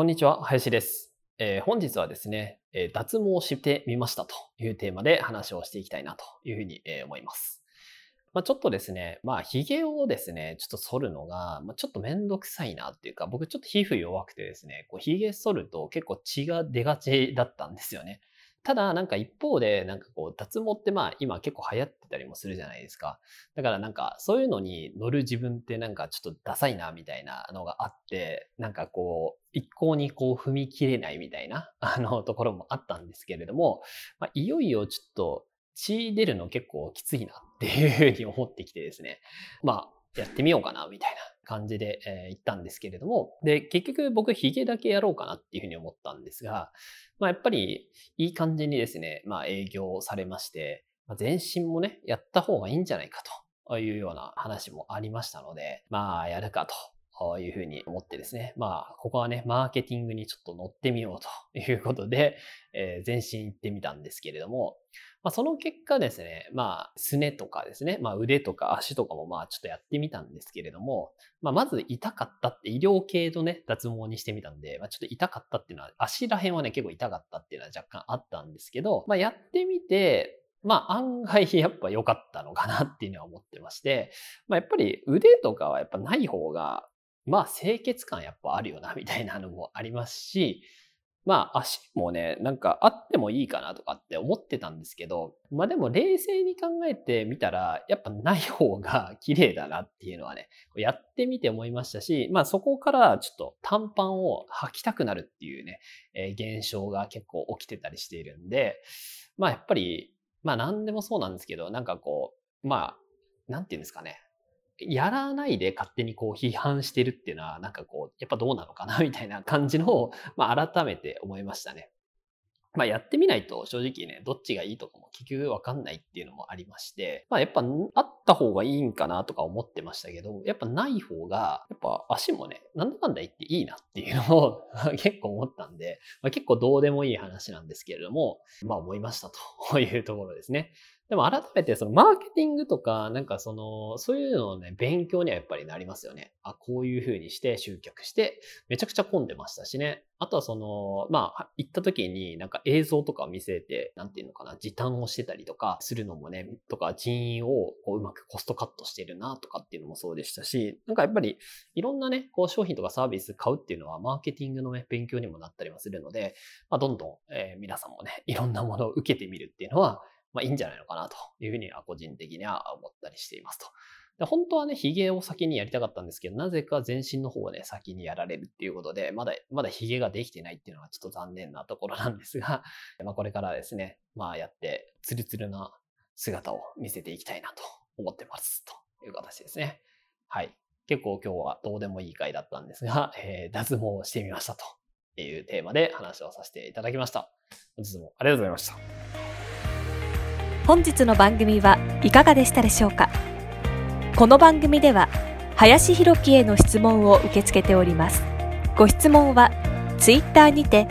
こんにちは林です、えー本日はですね、えー脱毛してみましたというテーマで話をしていきたいなというふうに、えー思いますまあ、ちょっとですね、まあ、髭をですね、ちょっと剃るのが、まあ、ちょっとめんどくさいなっていうか、僕ちょっと皮膚弱くてですね、こう髭剃ると結構血が出がちだったんですよね。ただ、なんか一方で、なんかこう、脱毛ってまあ今結構流行ってたりもするじゃないですか。だからなんかそういうのに乗る自分ってなんかちょっとダサいなみたいなのがあって、なんかこう、一向にこう踏み切れないみたいな、あの、ところもあったんですけれども、まあ、いよいよちょっと血出るの結構きついなっていうふうに思ってきてですね、まあ、やってみようかなみたいな感じで、えー行ったんですけれども、で、結局僕ヒゲだけやろうかなっていうふうに思ったんですが、まあやっぱりいい感じにですね、まあ営業されまして、まあ、全身もね、やった方がいいんじゃないかというような話もありましたので、まあやるかというふうに思ってですね、まあここはね、マーケティングにちょっと乗ってみようということで、えー全身行ってみたんですけれども、まあ、その結果ですね、まあ、すねとかですね、まあ、腕とか足とかもまあ、ちょっとやってみたんですけれども、まあ、まず痛かったって、医療系のね、脱毛にしてみたんで、まあ、ちょっと痛かったっていうのは、足らへんはね、結構痛かったっていうのは若干あったんですけど、まあ、やってみて、まあ、案外やっぱ良かったのかなっていうのは思ってまして、まあ、やっぱり腕とかはやっぱない方が、まあ、清潔感やっぱあるよな、みたいなのもありますし、まあ足もね、なんかあってもいいかなとかって思ってたんですけど、まあでも冷静に考えてみたら、やっぱない方が綺麗だなっていうのはね、やってみて思いましたし、まあそこからちょっと短パンを履きたくなるっていうね、えー現象が結構起きてたりしているんで、まあやっぱり、まあ何でもそうなんですけど、なんかこう、まあ、なんていうんですかね。やらないで勝手にこう批判してるっていうのは、なんかこう、やっぱどうなのかな みたいな感じのを、まあ改めて思いましたね。まあやってみないと正直ね、どっちがいいとかも結局わかんないっていうのもありまして、まあやっぱあった方がいいんかなとか思ってましたけど、やっぱない方が、やっぱ足もね、なんだかんだ言っていいなっていうのを 結構思ったんで、まあ、結構どうでもいい話なんですけれども、まあ思いましたというところですね。でも改めてそのマーケティングとか、なんかその、そういうのをね、勉強にはやっぱりなりますよね。あ、こういう風にして集客して、めちゃくちゃ混んでましたしね。あとはその、まあ、行った時になんか映像とかを見せて、なんていうのかな、時短をしてたりとかするのもね、とか人員をこううまくコストカットしてるなとかっていうのもそうでしたし、なんかやっぱりいろんなね、こう商品とかサービス買うっていうのはマーケティングのね、勉強にもなったりはするので、まあ、どんどん、え皆さんもね、いろんなものを受けてみるっていうのは、まあいいんじゃないのかなというふうには個人的には思ったりしていますと。で本当はね、髭を先にやりたかったんですけど、なぜか全身の方をね、先にやられるっていうことで、まだ、まだ髭ができてないっていうのはちょっと残念なところなんですが、まあこれからですね、まあやって、ツルツルな姿を見せていきたいなと思ってます。という形ですね。はい。結構今日はどうでもいい回だったんですが、えー脱毛をしてみましたというテーマで話をさせていただきました。本日もありがとうございました。本日の番組はいかがでしたでしょうか？この番組では林博樹への質問を受け付けております。ご質問はツイッターにて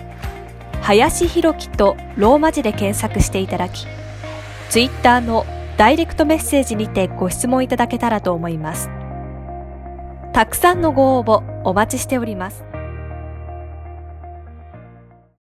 林博樹とローマ字で検索していただきツイッターのダイレクトメッセージにてご質問いただけたらと思います。たくさんのご応募お待ちしております。